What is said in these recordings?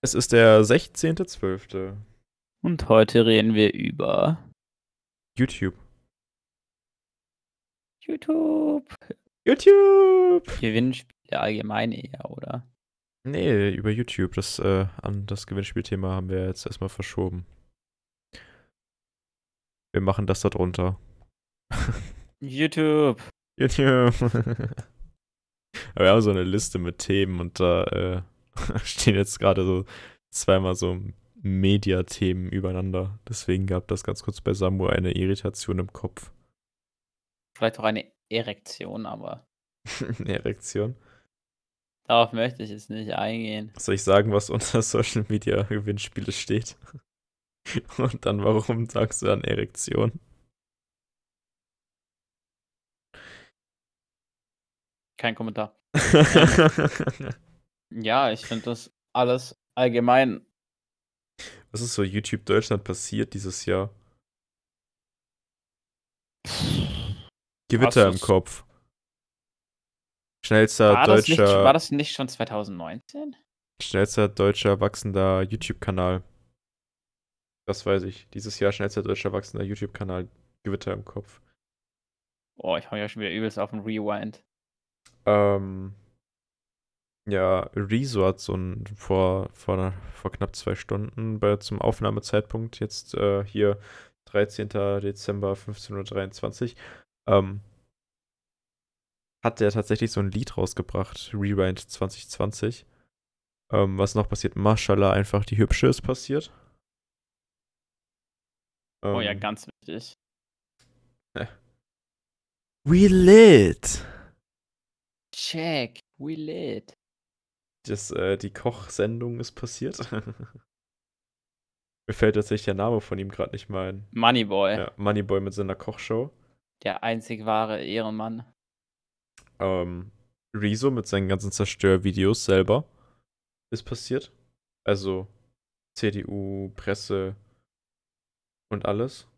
Es ist der 16.12. Und heute reden wir über YouTube. YouTube. YouTube! Gewinnspiele allgemein eher, oder? Nee, über YouTube. Das, äh, an das Gewinnspielthema haben wir jetzt erstmal verschoben. Wir machen das da drunter. YouTube. YouTube. Aber wir haben so eine Liste mit Themen und da äh, stehen jetzt gerade so zweimal so Mediathemen übereinander. Deswegen gab das ganz kurz bei Samu eine Irritation im Kopf. Vielleicht auch eine Erektion, aber eine Erektion. darauf möchte ich jetzt nicht eingehen. Soll ich sagen, was unter Social Media Gewinnspiele steht? Und dann warum sagst du dann Erektion? Kein Kommentar. Ja, ich finde das alles allgemein. Was ist so YouTube Deutschland passiert dieses Jahr? Gewitter im Kopf. Schnellster War das, nicht, deutscher, war das nicht schon 2019? schnellster deutscher wachsender YouTube-Kanal. Das weiß ich. Dieses Jahr schnellster deutscher wachsender YouTube-Kanal. Gewitter im Kopf. Oh, ich hau ja schon wieder übelst auf den Rewind. Ähm, ja, Rezo hat so ein vor, vor, vor knapp zwei Stunden bei, zum Aufnahmezeitpunkt, jetzt äh, hier 13. Dezember 15.23 Uhr, ähm, hat der tatsächlich so ein Lied rausgebracht, Rewind 2020. Ähm, was noch passiert? Mashallah, einfach die Hübsche ist passiert. Oh ja, Ähm, ganz wichtig. We lit! Check, we lit. Das, äh, die Kochsendung ist passiert. Mir fällt tatsächlich der Name von ihm gerade nicht mal ein. Moneyboy, Ja, Moneyboy mit seiner Kochshow. der einzig wahre Ehrenmann. Ähm, Rezo mit seinen ganzen Zerstörvideos selber ist passiert. Also CDU, Presse und alles.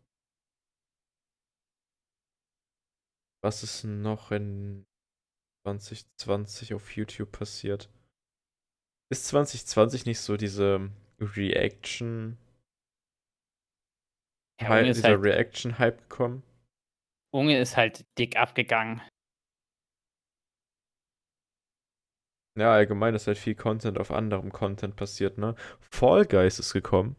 Was ist noch in 2020 auf YouTube passiert? Ist 2020 nicht so diese Reaction, Ja, Unge, dieser halt, Reaction-Hype gekommen? Unge ist halt dick abgegangen. Ja, allgemein ist halt viel Content auf anderem Content passiert, ne? Fall Guys ist gekommen.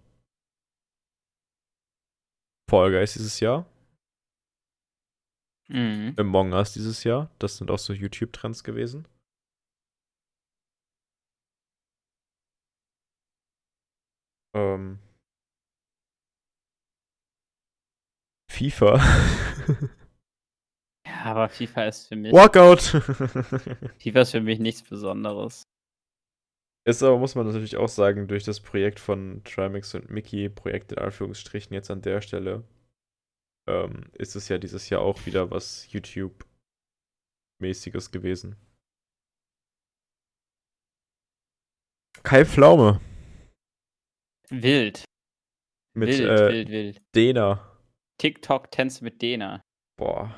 Fall Guys dieses Jahr. Mhm. Among Us dieses Jahr. Das sind auch so YouTube-Trends gewesen. Ähm. FIFA. Ja, aber FIFA ist für mich. Walkout! FIFA ist für mich nichts Besonderes. Ist aber, muss man natürlich auch sagen, durch das Projekt von Trimax und Mickey, Projekt in Anführungsstrichen jetzt an der Stelle, ähm, ist es ja dieses Jahr auch wieder was YouTube-mäßiges gewesen. Kai Pflaume Wild. mit wild, äh, wild, wild. Dena. TikTok-Tänze mit Dena. Boah.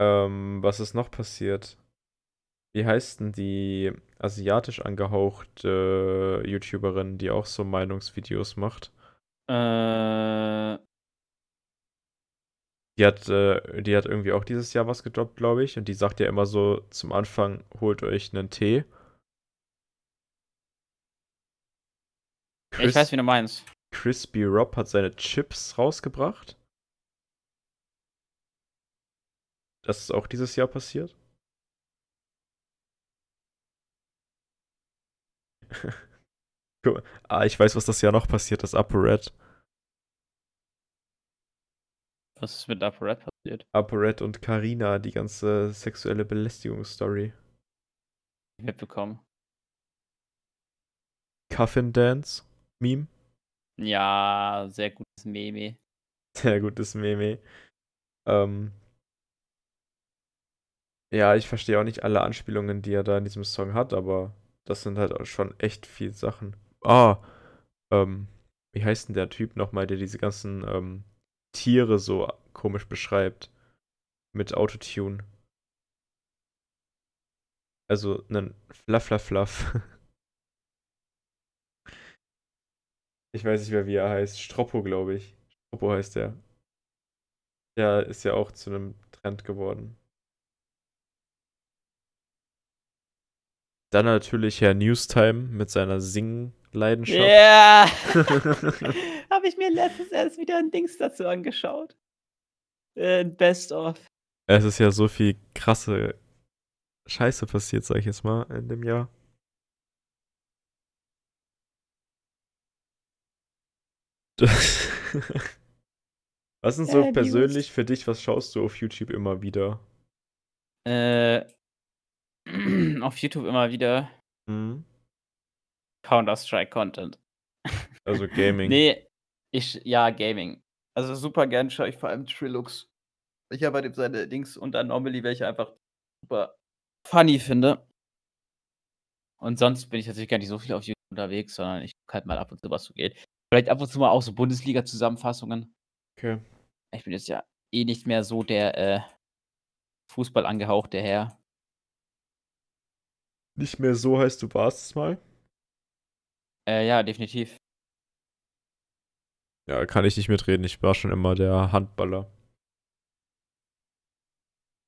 Ähm, was ist noch passiert? Wie heißt denn die asiatisch angehauchte YouTuberin, die auch so Meinungsvideos macht? Äh, Die hat, äh, die hat irgendwie auch dieses Jahr was gedroppt, glaube ich. Und die sagt ja immer so zum Anfang, holt euch einen Tee. ich weiß, wie du meinst. Crispy Rob hat seine Chips rausgebracht. Das ist auch dieses Jahr passiert. Ah, ich weiß, was das Jahr noch passiert ist. ApoRed. Was ist mit Upper Red passiert? ApoRed und Karina, die ganze sexuelle Belästigungsstory. Mitbekommen. Coffin Dance Meme. Ja, sehr gutes Meme. Sehr gutes Meme. Ähm, ja, ich verstehe auch nicht alle Anspielungen, die er da in diesem Song hat, aber das sind halt auch schon echt viel Sachen. Ah, ähm, wie heißt denn der Typ nochmal, der diese ganzen ähm, Tiere so komisch beschreibt? Mit Autotune. Also einen Fluff-Fluff-Fluff. Ich weiß nicht mehr, wie er heißt. Stroppo, glaube ich. Stroppo heißt der. Der ist ja auch zu einem Trend geworden. Dann natürlich Herr Newstime mit seiner Sing-Leidenschaft. Ja! Habe ich mir letztens erst wieder ein Dings dazu angeschaut. Äh, Best of. Es ist ja so viel krasse Scheiße passiert, sag ich jetzt mal, in dem Jahr. was sind so Ja, persönlich für dich, was schaust du auf YouTube immer wieder? Äh, auf YouTube immer wieder Hm? Counter-Strike-Content. Also Gaming. Nee, ich, ja, Gaming. Also super gern schaue ich vor allem Trilux. Ich habe bei dem seine Dings und Anomaly, welche einfach super funny finde. Und sonst bin ich natürlich gar nicht so viel auf YouTube unterwegs, sondern ich gucke halt mal ab und zu, was so geht. Vielleicht ab und zu mal auch so Bundesliga-Zusammenfassungen. Okay. Ich bin jetzt ja eh nicht mehr so der äh, Fußball angehauchte Herr. Nicht mehr so heißt du warst es mal? Äh, ja, definitiv. Ja, kann ich nicht mitreden. Ich war schon immer der Handballer.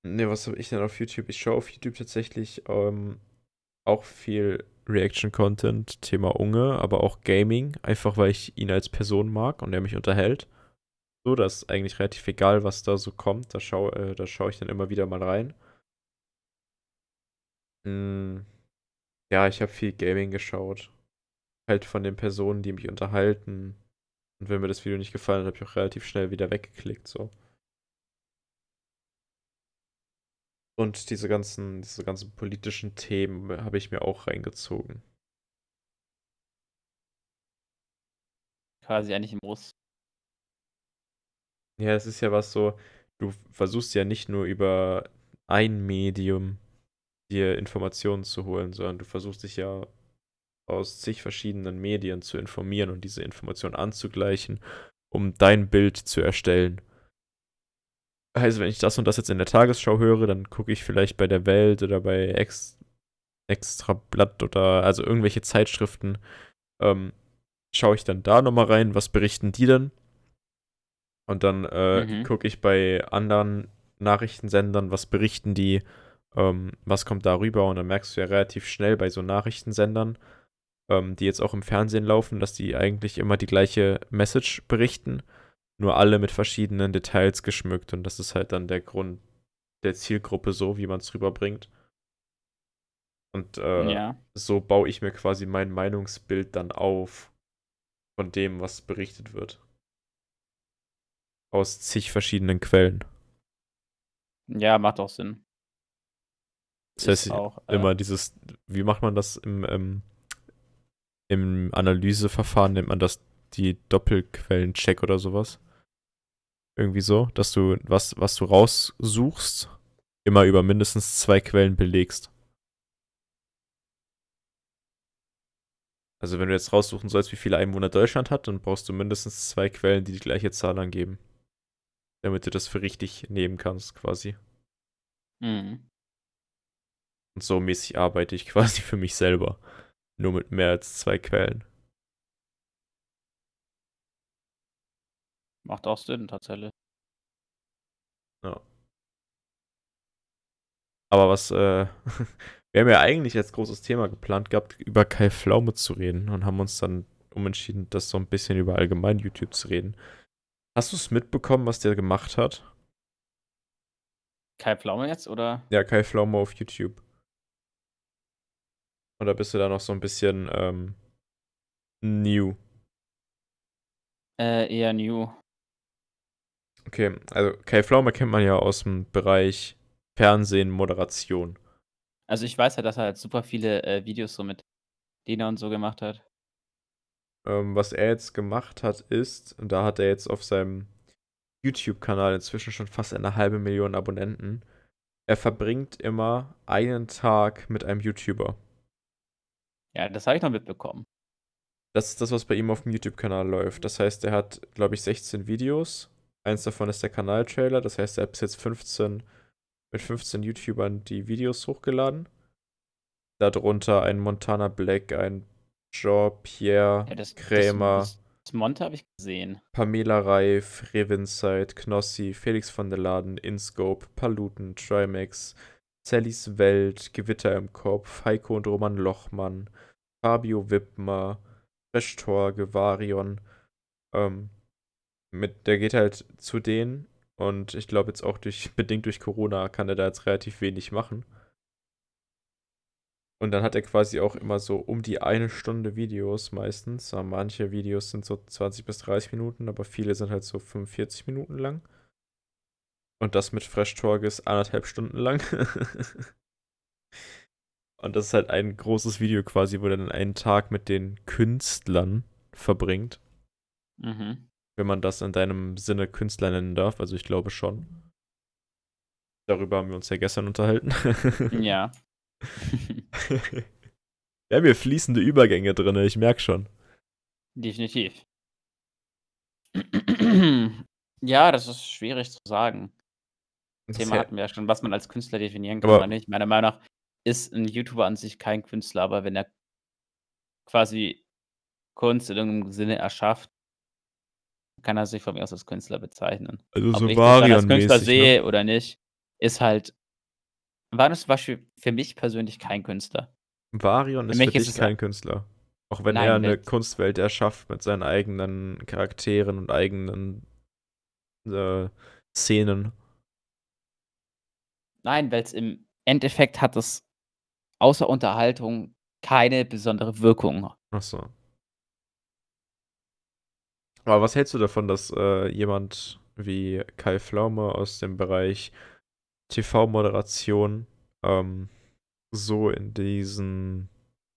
Ne, was habe ich denn auf YouTube? Ich schaue auf YouTube tatsächlich ähm, auch viel Reaction-Content, Thema Unge, aber auch Gaming, einfach weil ich ihn als Person mag und er mich unterhält. So, das ist eigentlich relativ egal, was da so kommt. Da schaue äh, da schau ich dann immer wieder mal rein. Hm, ja, ich habe viel Gaming geschaut. Halt von den Personen, die mich unterhalten. Und wenn mir das Video nicht gefallen hat, habe ich auch relativ schnell wieder weggeklickt, so. Und diese ganzen, diese ganzen politischen Themen habe ich mir auch reingezogen. Quasi eigentlich im Muss. Ja, es ist ja was so, du versuchst ja nicht nur über ein Medium dir Informationen zu holen, sondern du versuchst dich ja aus zig verschiedenen Medien zu informieren und diese Informationen anzugleichen, um dein Bild zu erstellen. Also, wenn ich das und das jetzt in der Tagesschau höre, dann gucke ich vielleicht bei der Welt oder bei Ex Extrablatt oder also irgendwelche Zeitschriften, ähm, schaue ich dann da nochmal rein, was berichten die denn? Und dann äh, Mhm. gucke ich bei anderen Nachrichtensendern, was berichten die, ähm, was kommt da rüber und dann merkst du ja relativ schnell bei so Nachrichtensendern, ähm, die jetzt auch im Fernsehen laufen, dass die eigentlich immer die gleiche Message berichten, nur alle mit verschiedenen Details geschmückt und das ist halt dann der Grund der Zielgruppe so, wie man es rüberbringt. Und äh, Ja. so baue ich mir quasi mein Meinungsbild dann auf von dem, was berichtet wird. Aus zig verschiedenen Quellen. Ja, macht auch Sinn. Das heißt, auch, äh, immer dieses, wie macht man das im, ähm, im Analyseverfahren? Nennt man das die Doppelquellencheck oder sowas? Irgendwie so, dass du was, was du raussuchst, immer über mindestens zwei Quellen belegst. Also wenn du jetzt raussuchen sollst, wie viele Einwohner Deutschland hat, dann brauchst du mindestens zwei Quellen, die die gleiche Zahl angeben. Damit du das für richtig nehmen kannst, quasi. Mhm. Und so mäßig arbeite ich quasi für mich selber. Nur mit mehr als zwei Quellen. Macht auch Sinn, tatsächlich. Aber was, äh, wir haben ja eigentlich als großes Thema geplant gehabt, über Kai Pflaume zu reden und haben uns dann umentschieden, das so ein bisschen über allgemein YouTube zu reden. Hast du es mitbekommen, was der gemacht hat? Kai Pflaume jetzt, oder? Ja, Kai Pflaume auf YouTube. Oder bist du da noch so ein bisschen ähm, new? Äh, eher New. Okay, also Kai Pflaume kennt man ja aus dem Bereich Fernsehen, Moderation. Also ich weiß ja, dass er halt super viele äh, Videos so mit Dena und so gemacht hat. Ähm, was er jetzt gemacht hat, ist, und da hat er jetzt auf seinem YouTube-Kanal inzwischen schon fast eine halbe Million Abonnenten. Er verbringt immer einen Tag mit einem YouTuber. Ja, das habe ich noch mitbekommen. Das ist das, was bei ihm auf dem YouTube-Kanal läuft. Das heißt, er hat, glaube ich, 16 Videos. Eins davon ist der Kanaltrailer. Das heißt, er hat bis jetzt 15 mit 15 YouTubern die Videos hochgeladen. darunter ein Montana Black, ein Jean-Pierre Ja, das, das, Krämer, das, das Monte habe ich gesehen. Pamela Reif, Revinside, Knossi, Felix von der Laden, Inscope, Paluten, Trimax, Sallys Welt, Gewitter im Kopf, Heiko und Roman Lochmann, Fabio Wippmer, Fresh-Tor, Gevarion. Ähm, mit, der geht halt zu denen und ich glaube jetzt auch durch, bedingt durch Corona kann er da jetzt relativ wenig machen. Und dann hat er quasi auch immer so um die eine Stunde Videos meistens. Manche Videos sind so 20 bis 30 Minuten, aber viele sind halt so 45 Minuten lang. Und das mit Fresh Talk ist anderthalb Stunden lang. Und das ist halt ein großes Video quasi, wo er dann einen Tag mit den Künstlern verbringt. Mhm. Wenn man das in deinem Sinne Künstler nennen darf. Also ich glaube schon. Darüber haben wir uns ja gestern unterhalten. Ja. Wir haben hier fließende Übergänge drin, ich merke schon. Definitiv. ja, das ist schwierig zu sagen. Das Thema hatten wir ja schon, was man als Künstler definieren kann Aber- oder nicht. Meiner Meinung nach ist ein YouTuber an sich kein Künstler, aber wenn er quasi Kunst in irgendeinem Sinne erschafft, kann er sich von mir aus als Künstler bezeichnen. Also Ob so ich das dann als Künstler Varian-mäßig, sehe ne? oder nicht, ist halt. War das zum Beispiel für mich persönlich kein Künstler. Varion Für ist mich für ist dich es kein Künstler. Auch wenn Nein, er eine nicht. Kunstwelt erschafft mit seinen eigenen Charakteren und eigenen äh, Szenen. Nein, weil es im Endeffekt hat es außer Unterhaltung keine besondere Wirkung. Achso. Aber was hältst du davon, dass äh, jemand wie Kai Pflaume aus dem Bereich TV-Moderation ähm, so in diesen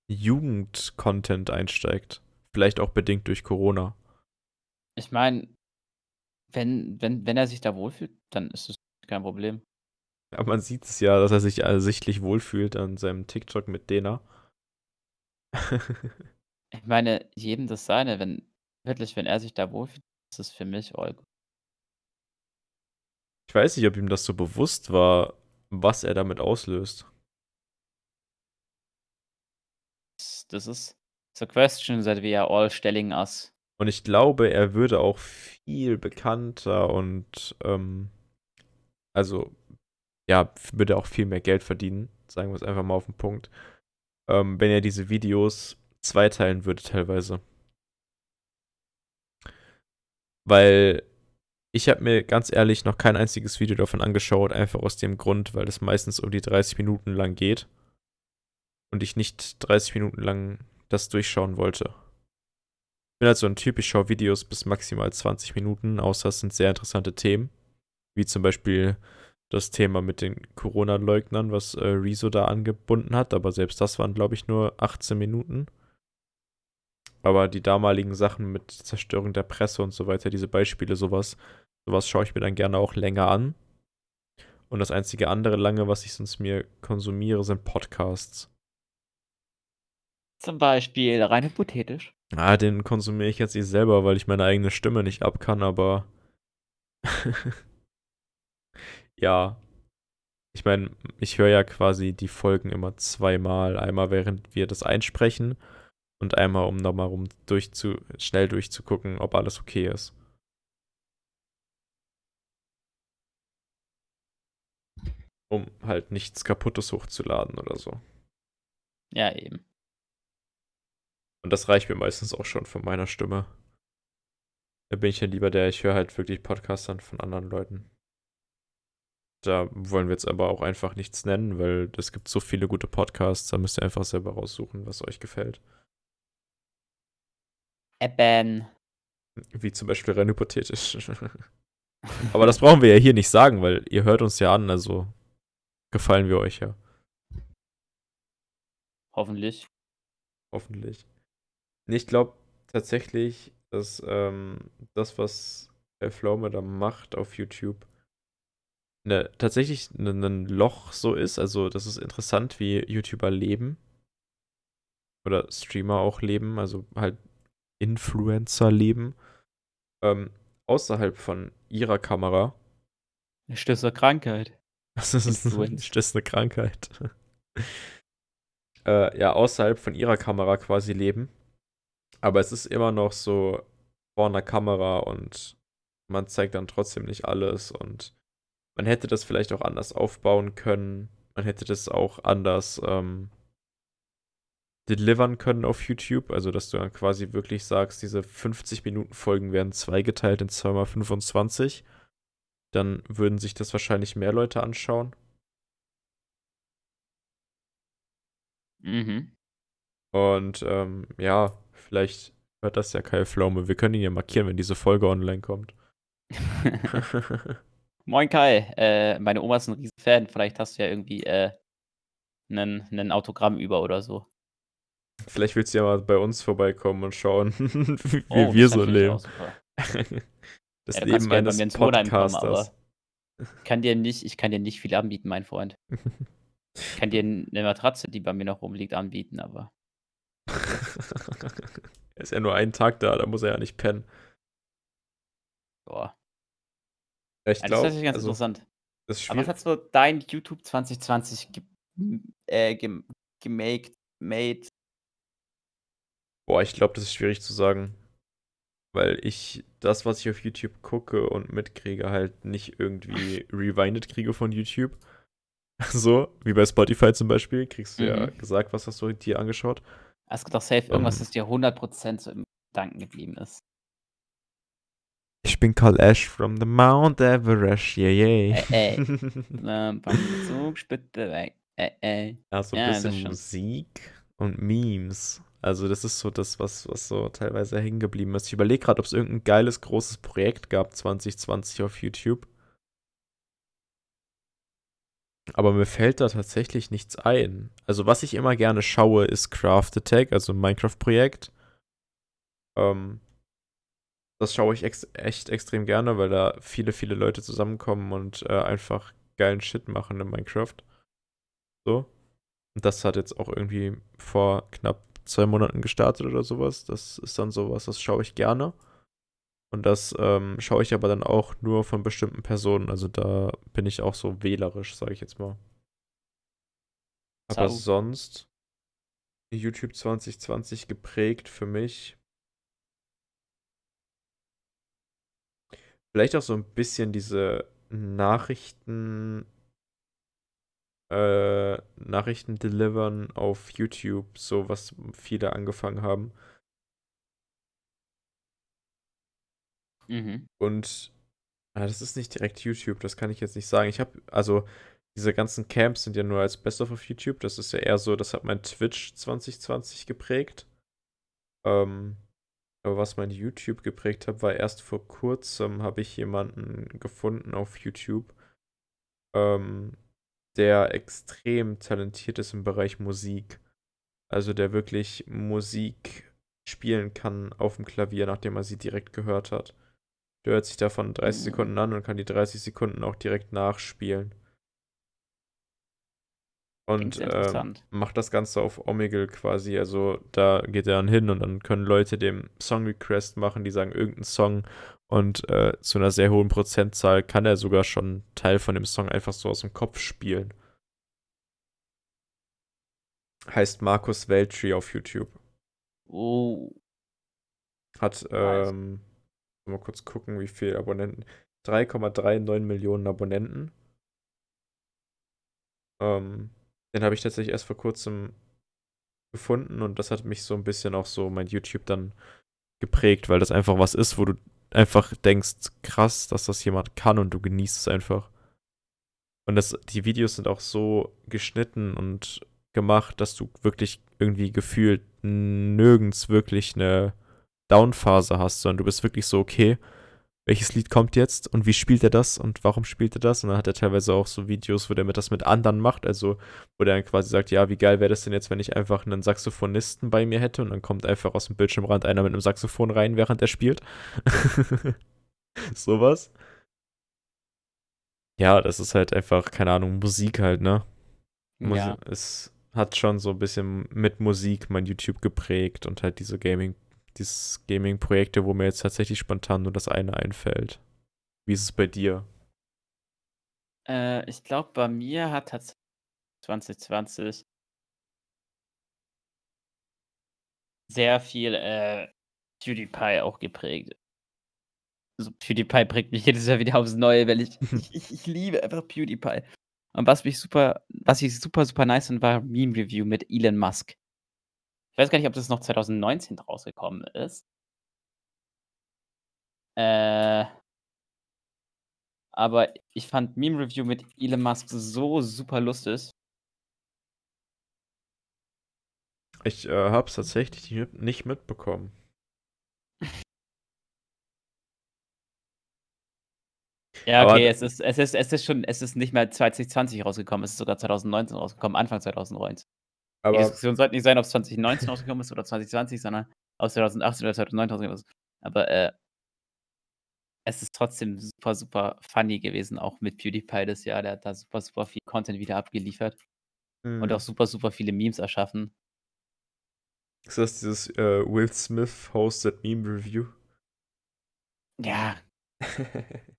Jugend-Content einsteigt? Vielleicht auch bedingt durch Corona. Ich meine, wenn, wenn, wenn er sich da wohlfühlt, dann ist es kein Problem. Aber man sieht es ja, dass er sich ersichtlich wohlfühlt an seinem TikTok mit Dena. Ich meine, jedem das seine, wenn, wirklich, wenn er sich da wohlfühlt, ist es für mich all gut. ich weiß nicht, ob ihm das so bewusst war, was er damit auslöst. Das- Das ist the question that we are all stelling us. Und ich glaube, er würde auch viel bekannter und ähm, also ja, würde auch viel mehr Geld verdienen, sagen wir es einfach mal auf den Punkt, ähm, wenn er diese Videos zweiteilen würde teilweise. Weil ich habe mir ganz ehrlich noch kein einziges Video davon angeschaut, einfach aus dem Grund, weil es meistens um die 30 Minuten lang geht und ich nicht 30 Minuten lang das durchschauen wollte. Ich bin halt so ein Typ, ich schaue Videos bis maximal 20 Minuten, außer es sind sehr interessante Themen. Wie zum Beispiel das Thema mit den Corona-Leugnern, was äh, Rezo da angebunden hat, aber selbst das waren, glaube ich, nur 18 Minuten. Aber die damaligen Sachen mit Zerstörung der Presse und so weiter, diese Beispiele, sowas, sowas schaue ich mir dann gerne auch länger an. Und das einzige andere lange, was ich sonst mir konsumiere, sind Podcasts. Zum Beispiel, rein hypothetisch. Ah, den konsumiere ich jetzt nicht selber, weil ich meine eigene Stimme nicht ab kann, aber ja. Ich meine, ich höre ja quasi die Folgen immer zweimal. Einmal während wir das einsprechen und einmal, um nochmal rum durchzu, schnell durchzugucken, ob alles okay ist. Um halt nichts Kaputtes hochzuladen oder so. Ja, eben. Und das reicht mir meistens auch schon von meiner Stimme. Da bin ich ja lieber der, ich höre halt wirklich Podcasts von anderen Leuten. Da wollen wir jetzt aber auch einfach nichts nennen, weil es gibt so viele gute Podcasts, da müsst ihr einfach selber raussuchen, was euch gefällt. Eben. Wie zum Beispiel rein hypothetisch. aber das brauchen wir ja hier nicht sagen, weil ihr hört uns ja an, also gefallen wir euch ja, Hoffentlich. hoffentlich. Nee, ich glaube tatsächlich, dass ähm, das, was Herr Pflaume da macht auf YouTube, ne, tatsächlich ein Loch so ist. Also, das ist interessant, wie YouTuber leben. Oder Streamer auch leben, also halt Influencer leben. Ähm, außerhalb von ihrer Kamera. Eine Stöße Krankheit. Das ist, Influencer. das ist eine Krankheit. äh, ja außerhalb von ihrer Kamera quasi leben. Aber es ist immer noch so vor einer Kamera und man zeigt dann trotzdem nicht alles und man hätte das vielleicht auch anders aufbauen können. Man hätte das auch anders ähm, delivern können auf YouTube. Also, dass du dann quasi wirklich sagst, diese 50 Minuten Folgen werden zweigeteilt in 2x25. Dann würden sich das wahrscheinlich mehr Leute anschauen. Mhm. Und ähm, ja, vielleicht hört das ja Kai Pflaume. Wir können ihn ja markieren, wenn diese Folge online kommt. Moin Kai, äh, meine Oma ist ein riesen Fan. Vielleicht hast du ja irgendwie äh, ein Autogramm über oder so. Vielleicht willst du ja mal bei uns vorbeikommen und schauen, wie oh, wir so leben. das ja, Leben eines Podcasters. ich kann dir nicht, ich kann dir nicht viel anbieten, mein Freund. Ich kann dir eine Matratze, die bei mir noch rumliegt, anbieten, aber. er ist ja nur einen Tag da, da muss er ja nicht pennen. Boah. Ja, ich ja, glaub, das ist ganz also, interessant. aber was hat so dein YouTube 2020 ge äh, gemaked, made, Boah, ich glaube, das ist schwierig zu sagen. Weil ich das, was ich auf YouTube gucke und mitkriege, halt nicht irgendwie rewinded kriege von YouTube. So, wie bei Spotify zum Beispiel, kriegst du mhm. ja gesagt, was hast du dir angeschaut. Es gibt doch safe irgendwas, um, das dir 100% so im Gedanken geblieben ist. Ich bin Carl Ash from the Mount Everest, yeah, yeah. Ey, ey. Zug, Spitze weg. Ey, ey. Ja, so ein ja, bisschen Musik und Memes. Also das ist so das, was, was so teilweise hängen geblieben ist. Ich überlege gerade, ob es irgendein geiles, großes Projekt gab 2020 auf YouTube. Aber mir fällt da tatsächlich nichts ein. Also was ich immer gerne schaue, ist Craft Attack, also ein Minecraft-Projekt. Ähm, das schaue ich ex echt extrem gerne, weil da viele, viele Leute zusammenkommen und äh, einfach geilen Shit machen in Minecraft. So. Und das hat jetzt auch irgendwie vor knapp zwei Monaten gestartet oder sowas. Das ist dann sowas, das schaue ich gerne. Und das ähm, schaue ich aber dann auch nur von bestimmten Personen. Also da bin ich auch so wählerisch, sage ich jetzt mal. Aber Sau. sonst YouTube 2020 geprägt für mich. Vielleicht auch so ein bisschen diese Nachrichten äh, Nachrichten delivern auf YouTube, so was viele angefangen haben. Mhm. Und ah, das ist nicht direkt YouTube, das kann ich jetzt nicht sagen. Ich habe, also diese ganzen Camps sind ja nur als Best of auf YouTube. Das ist ja eher so, das hat mein Twitch 2020 geprägt. Ähm, aber was mein YouTube geprägt hat, war erst vor kurzem habe ich jemanden gefunden auf YouTube, ähm, der extrem talentiert ist im Bereich Musik. Also der wirklich Musik spielen kann auf dem Klavier, nachdem er sie direkt gehört hat. Der hört sich davon 30 mhm. Sekunden an und kann die 30 Sekunden auch direkt nachspielen. Und ähm, macht das Ganze auf Omegle quasi. Also da geht er dann hin und dann können Leute dem Song Request machen, die sagen irgendeinen Song und äh, zu einer sehr hohen Prozentzahl kann er sogar schon Teil von dem Song einfach so aus dem Kopf spielen. Heißt Markus Weltri auf YouTube. Oh. Hat, ähm, mal kurz gucken, wie viele Abonnenten. 3,39 Millionen Abonnenten. Ähm, den habe ich tatsächlich erst vor kurzem gefunden und das hat mich so ein bisschen auch so mein YouTube dann geprägt, weil das einfach was ist, wo du einfach denkst, krass, dass das jemand kann und du genießt es einfach. Und das, die Videos sind auch so geschnitten und gemacht, dass du wirklich irgendwie gefühlt nirgends wirklich eine Downphase hast, sondern du bist wirklich so, okay, welches Lied kommt jetzt und wie spielt er das und warum spielt er das? Und dann hat er teilweise auch so Videos, wo der mit das mit anderen macht, also wo der dann quasi sagt, ja, wie geil wäre das denn jetzt, wenn ich einfach einen Saxophonisten bei mir hätte und dann kommt einfach aus dem Bildschirmrand einer mit einem Saxophon rein, während er spielt. Sowas. Ja, das ist halt einfach, keine Ahnung, Musik halt, ne? Musik ja. Es hat schon so ein bisschen mit Musik mein YouTube geprägt und halt diese Gaming dieses Gaming-Projekte, wo mir jetzt tatsächlich spontan nur das eine einfällt. Wie ist es bei dir? Äh, ich glaube, bei mir hat tatsächlich 2020 sehr viel äh, PewDiePie auch geprägt. Also PewDiePie prägt mich jedes Jahr wieder aufs Neue, weil ich, ich, ich, ich liebe einfach PewDiePie. Und was mich super, was ich super, super nice fand, war Meme Review mit Elon Musk. Ich weiß gar nicht, ob das noch 2019 rausgekommen ist. Äh, aber ich fand Meme Review mit Elon Musk so super lustig. Ich äh, habe es tatsächlich nicht mitbekommen. Ja, okay, es ist, es, ist, es ist schon, es ist nicht mehr 2020 rausgekommen, es ist sogar 2019 rausgekommen, Anfang 2019. Aber Die Diskussion sollte nicht sein, ob es 2019 rausgekommen ist oder 2020, sondern aus 2018 oder 2019 rausgekommen ist. Aber äh, es ist trotzdem super, super funny gewesen, auch mit PewDiePie das Jahr. Der hat da super, super viel Content wieder abgeliefert mhm. und auch super, super viele Memes erschaffen. Ist das dieses äh, Will Smith hosted Meme Review? Ja.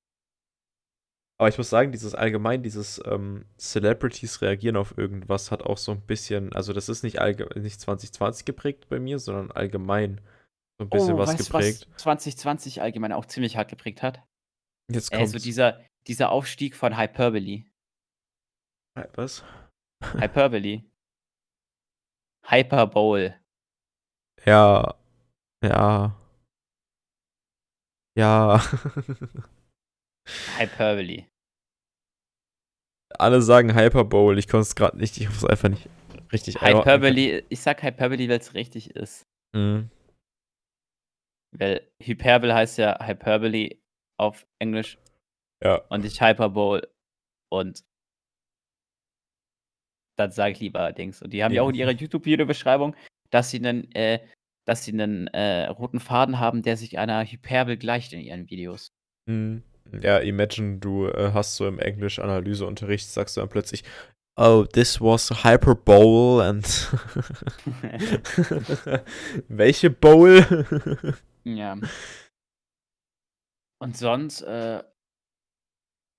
Aber ich muss sagen, dieses allgemein, dieses ähm, Celebrities reagieren auf irgendwas hat auch so ein bisschen, also das ist nicht, nicht 2020 geprägt bei mir, sondern allgemein so ein bisschen oh, was weißt, geprägt. Was 2020 allgemein auch ziemlich hart geprägt hat. Jetzt kommt. Also dieser, dieser Aufstieg von Hyperbole. Was? Hyperbole. Hyperbole. Ja. Ja. Ja. Hyperbole. Alle sagen Hyperbole, ich konnte es gerade nicht, ich muss einfach nicht richtig Hyperbole, ich sag Hyperbole, weil es richtig ist. Mhm. Weil Hyperbole heißt ja Hyperbole auf Englisch. Ja. Und nicht Hyperbole. Und dann sage ich lieber Dings. Und die haben ja, ja auch in ihrer YouTube-Video-Beschreibung, dass sie einen, äh, dass sie einen äh, roten Faden haben, der sich einer Hyperbel gleicht in ihren Videos. Mhm. Ja, imagine, du äh, hast so im Englisch-Analyseunterricht, sagst du dann plötzlich, oh, this was Hyperbole and. Welche Bowl? ja. Und sonst, äh,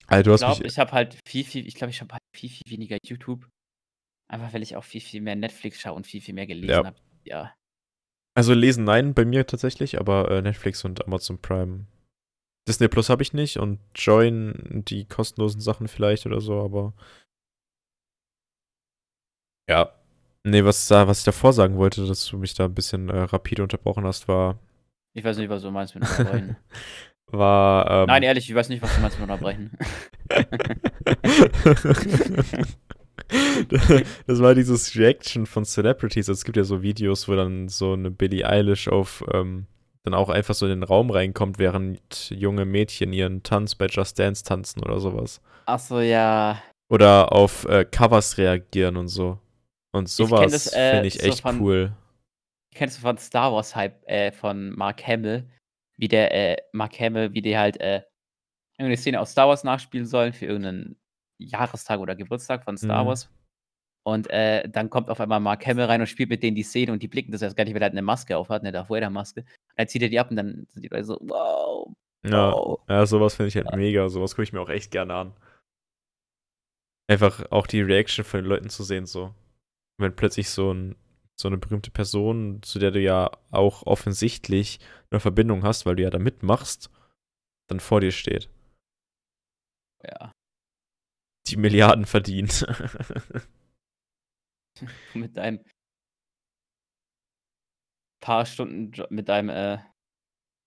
also, ich glaube, ich habe halt viel, viel, ich glaube, ich habe halt viel, viel weniger YouTube. Einfach weil ich auch viel, viel mehr Netflix schaue und viel, viel mehr gelesen ja. habe. Ja. Also lesen nein, bei mir tatsächlich, aber äh, Netflix und Amazon Prime. Disney Plus habe ich nicht und Join die kostenlosen Sachen vielleicht oder so, aber. Ja. Nee, was, da, was ich davor sagen wollte, dass du mich da ein bisschen äh, rapide unterbrochen hast, war. Ich weiß nicht, was du meinst mit unterbrechen. war. Ähm, Nein, ehrlich, ich weiß nicht, was du meinst mit unterbrechen. das war dieses Reaction von Celebrities. Also es gibt ja so Videos, wo dann so eine Billie Eilish auf ähm, dann auch einfach so in den Raum reinkommt, während junge Mädchen ihren Tanz bei Just Dance tanzen oder sowas. Ach so, ja. Oder auf äh, Covers reagieren und so. Und sowas äh, finde ich echt so von, cool. Kennst du von Star Wars Hype äh, von Mark Hamill, wie der äh, Mark Hamill, wie die halt äh, irgendeine Szene aus Star Wars nachspielen sollen für irgendeinen Jahrestag oder Geburtstag von Star mhm. Wars. Und äh, dann kommt auf einmal Mark Hamill rein und spielt mit denen die Szene und die blicken das erst gar nicht, weil er halt eine Maske aufhat, eine Darth Vader-Maske. Und dann zieht er die ab und dann sind die Leute so, wow. wow. Ja, ja sowas finde ich halt ja. mega. Sowas gucke ich mir auch echt gerne an. Einfach auch die Reaction von den Leuten zu sehen, so. Wenn plötzlich so, ein, so eine berühmte Person, zu der du ja auch offensichtlich eine Verbindung hast, weil du ja da mitmachst, dann vor dir steht. Ja. Die Milliarden verdient. mit deinem paar Stunden, mit deinem äh,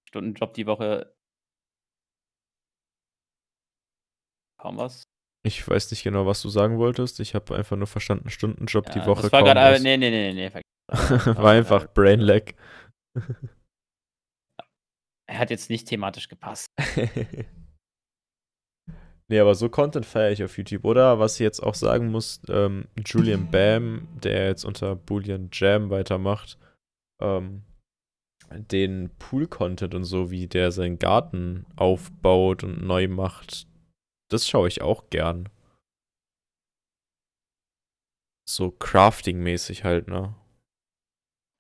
Stundenjob die Woche kaum was. Ich weiß nicht genau, was du sagen wolltest. Ich habe einfach nur verstanden, Stundenjob ja, die Woche. Das war gerade, nee, nee, nee, nee. war einfach Brain Lag. er hat jetzt nicht thematisch gepasst. Nee, aber so Content feiere ich auf YouTube. Oder was ich jetzt auch sagen muss, ähm, Julian Bam, der jetzt unter Boolean Jam weitermacht, ähm, den Pool-Content und so, wie der seinen Garten aufbaut und neu macht, das schaue ich auch gern. So Crafting-mäßig halt, ne?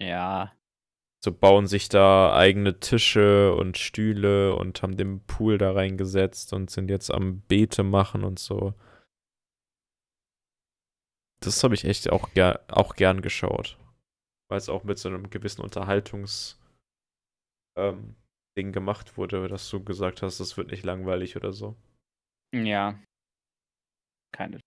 Ja, so bauen sich da eigene Tische und Stühle und haben den Pool da reingesetzt und sind jetzt am Beete machen und so. Das habe ich echt auch, ger auch gern geschaut. weil es auch mit so einem gewissen Unterhaltungs ähm, Ding gemacht wurde, dass du gesagt hast, das wird nicht langweilig oder so. Ja. Keine.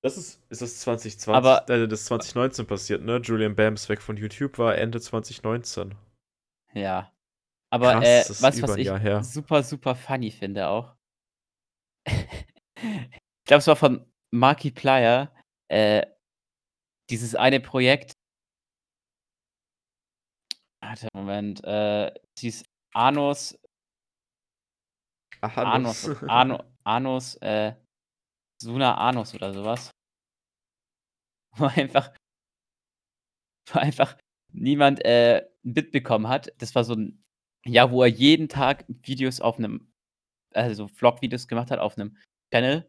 Das ist, ist das 2020, Aber- äh, das ist 2019 passiert, ne? Julian Bams weg von YouTube war Ende 2019. Ja. Aber Krass, äh, was, was ich her. super, super funny finde auch. ich glaube, es war von Markiplier, äh, dieses eine Projekt. Warte, Moment, äh, es hieß Anus, Anus, Anu, Anus, äh, Suna Anus oder sowas. Wo einfach, wo einfach niemand äh, mitbekommen hat. Das war so ein Jahr, wo er jeden Tag Videos auf einem, also Vlog-Videos gemacht hat auf einem Channel.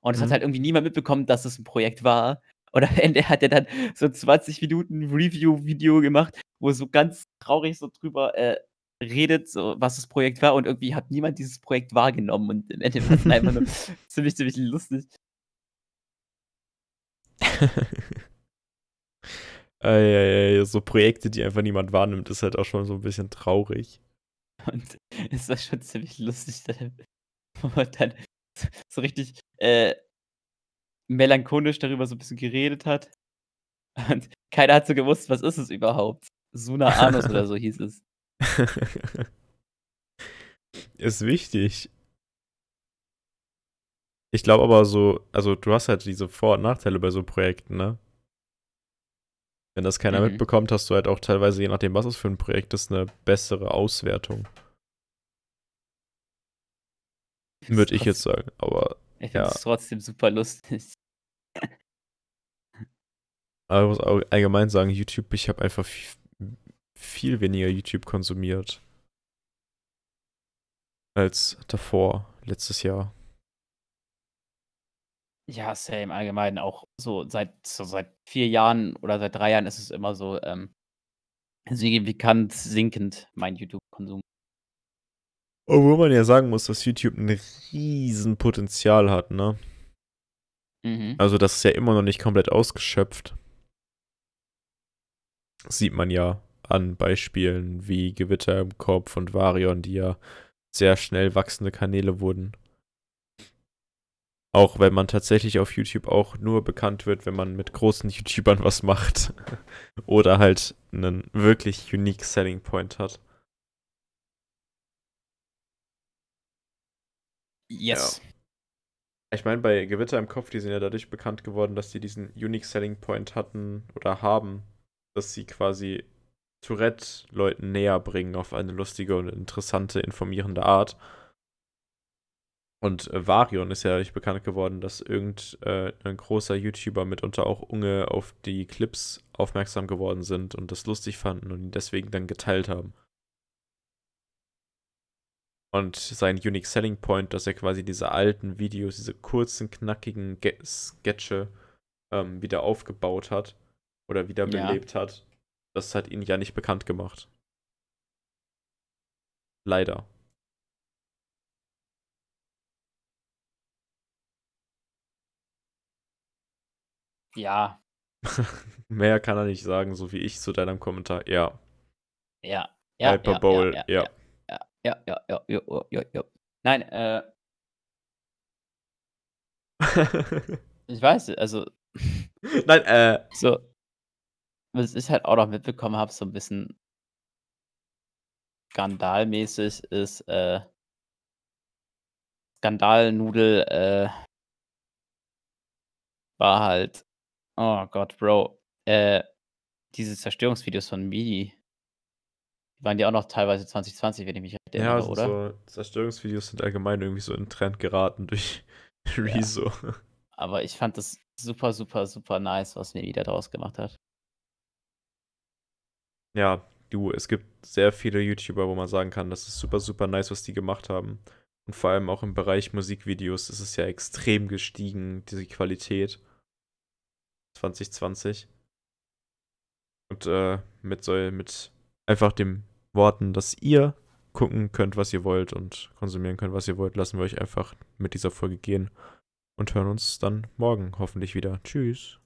Und es hat Mhm. halt irgendwie niemand mitbekommen, dass es ein Projekt war. Und am Ende hat er dann so 20 Minuten Review-Video gemacht, wo er so ganz traurig so drüber äh, redet, so was das Projekt war. Und irgendwie hat niemand dieses Projekt wahrgenommen. Und im Ende war es einfach nur ziemlich, ziemlich lustig. Eieiei, so Projekte, die einfach niemand wahrnimmt, ist halt auch schon so ein bisschen traurig. Und es war schon ziemlich lustig, wo man dann so- so richtig äh, melancholisch darüber so ein bisschen geredet hat. Und keiner hat so gewusst, was ist es überhaupt? Suna Anus oder so hieß es. ist wichtig. Ich glaube aber so, also du hast halt diese Vor- und Nachteile bei so Projekten, ne? Wenn das keiner Mhm. mitbekommt, hast du halt auch teilweise, je nachdem, was es für ein Projekt ist, eine bessere Auswertung. Würde ich jetzt sagen. Aber, Ich finde es ja. trotzdem super lustig. aber ich muss auch allgemein sagen, YouTube, ich habe einfach viel, viel weniger YouTube konsumiert. Als davor, letztes Jahr. Ja, same, allgemein auch so seit, so seit vier Jahren oder seit drei Jahren ist es immer so ähm, signifikant sinkend, mein YouTube-Konsum. Obwohl man ja sagen muss, dass YouTube ein riesen Potenzial hat, ne? Mhm. Also das ist ja immer noch nicht komplett ausgeschöpft. Das sieht man ja an Beispielen wie Gewitter im Kopf und Varion, die ja sehr schnell wachsende Kanäle wurden. Auch wenn man tatsächlich auf YouTube auch nur bekannt wird, wenn man mit großen YouTubern was macht. Oder halt einen wirklich unique Selling Point hat. Yes. Ich meine, bei Gewitter im Kopf, die sind ja dadurch bekannt geworden, dass die diesen Unique Selling Point hatten oder haben, dass sie quasi Tourette-Leuten näher bringen auf eine lustige und interessante, informierende Art. Und äh, Varion ist ja dadurch bekannt geworden, dass irgendein äh, großer YouTuber mitunter auch Unge auf die Clips aufmerksam geworden sind und das lustig fanden und ihn deswegen dann geteilt haben. Und sein Unique Selling Point, dass er quasi diese alten Videos, diese kurzen, knackigen Ge Sketche ähm, wieder aufgebaut hat oder wieder Ja. belebt hat, das hat ihn ja nicht bekannt gemacht. Leider. Ja, Mehr kann er nicht sagen, so wie ich zu deinem Kommentar. Ja. ja. Ja, Hyperbole, ja, ja. ja, ja, ja, ja, ja, ja, ja, ja. Nein, äh, ich weiß, also, Nein, äh. so, was ich halt auch noch mitbekommen habe, so ein bisschen skandalmäßig ist, äh, Skandalnudel, äh, war halt, oh Gott, Bro, äh, diese Zerstörungsvideos von Midi, die waren ja auch noch teilweise 2020, wenn ich mich recht Ja, erinnere, also oder? so Zerstörungsvideos sind allgemein irgendwie so in Trend geraten durch Rezo. Aber ich fand das super, super, super nice, was Midi da draus gemacht hat. Ja, du, es gibt sehr viele YouTuber, wo man sagen kann, das ist super, super nice, was die gemacht haben. Und vor allem auch im Bereich Musikvideos ist es ja extrem gestiegen, diese Qualität. 2020. Und äh, mit so, mit einfach dem Worten, dass ihr gucken könnt, was ihr wollt und konsumieren könnt, was ihr wollt, lassen wir euch einfach mit dieser Folge gehen und hören uns dann morgen hoffentlich wieder. Tschüss.